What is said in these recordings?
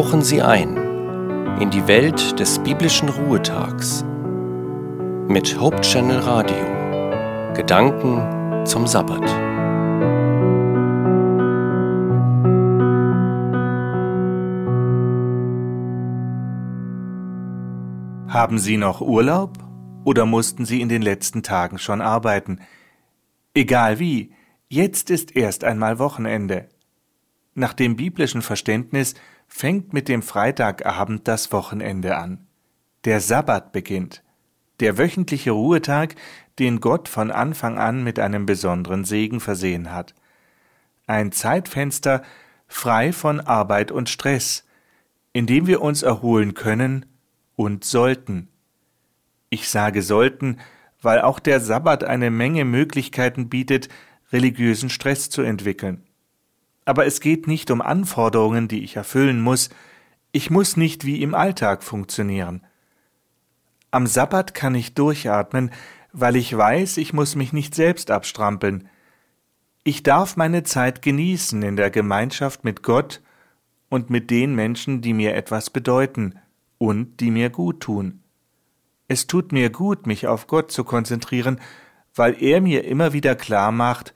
tauchen Sie ein in die Welt des biblischen Ruhetags mit Hope Channel Radio. Gedanken zum Sabbat. Haben Sie noch Urlaub oder mussten Sie in den letzten Tagen schon arbeiten? Egal wie, jetzt ist erst einmal Wochenende. Nach dem biblischen Verständnis fängt mit dem Freitagabend das Wochenende an. Der Sabbat beginnt, der wöchentliche Ruhetag, den Gott von Anfang an mit einem besonderen Segen versehen hat. Ein Zeitfenster frei von Arbeit und Stress, in dem wir uns erholen können und sollten. Ich sage sollten, weil auch der Sabbat eine Menge Möglichkeiten bietet, religiösen Stress zu entwickeln. Aber es geht nicht um Anforderungen, die ich erfüllen muss, ich muss nicht wie im Alltag funktionieren. Am Sabbat kann ich durchatmen, weil ich weiß, ich muss mich nicht selbst abstrampeln. Ich darf meine Zeit genießen in der Gemeinschaft mit Gott und mit den Menschen, die mir etwas bedeuten und die mir gut tun. Es tut mir gut, mich auf Gott zu konzentrieren, weil er mir immer wieder klar macht,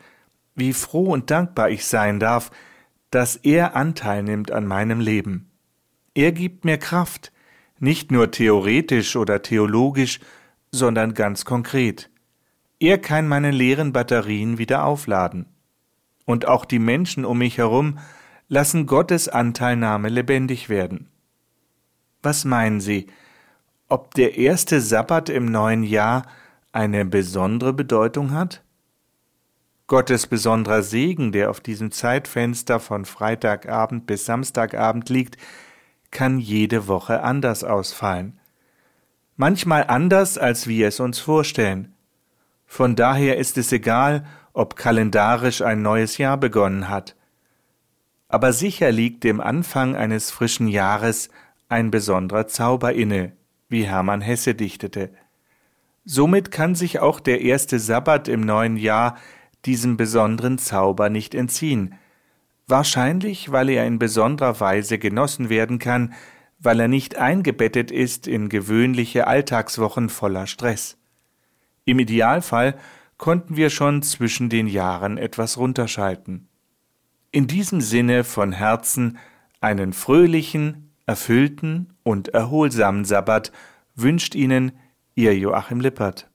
wie froh und dankbar ich sein darf, dass er Anteil nimmt an meinem Leben. Er gibt mir Kraft, nicht nur theoretisch oder theologisch, sondern ganz konkret. Er kann meine leeren Batterien wieder aufladen. Und auch die Menschen um mich herum lassen Gottes Anteilnahme lebendig werden. Was meinen Sie, ob der erste Sabbat im neuen Jahr eine besondere Bedeutung hat? Gottes besonderer Segen, der auf diesem Zeitfenster von Freitagabend bis Samstagabend liegt, kann jede Woche anders ausfallen. Manchmal anders, als wir es uns vorstellen. Von daher ist es egal, ob kalendarisch ein neues Jahr begonnen hat. Aber sicher liegt dem Anfang eines frischen Jahres ein besonderer Zauber inne, wie Hermann Hesse dichtete. Somit kann sich auch der erste Sabbat im neuen Jahr diesem besonderen Zauber nicht entziehen, wahrscheinlich weil er in besonderer Weise genossen werden kann, weil er nicht eingebettet ist in gewöhnliche Alltagswochen voller Stress. Im Idealfall konnten wir schon zwischen den Jahren etwas runterschalten. In diesem Sinne von Herzen einen fröhlichen, erfüllten und erholsamen Sabbat wünscht Ihnen Ihr Joachim Lippert.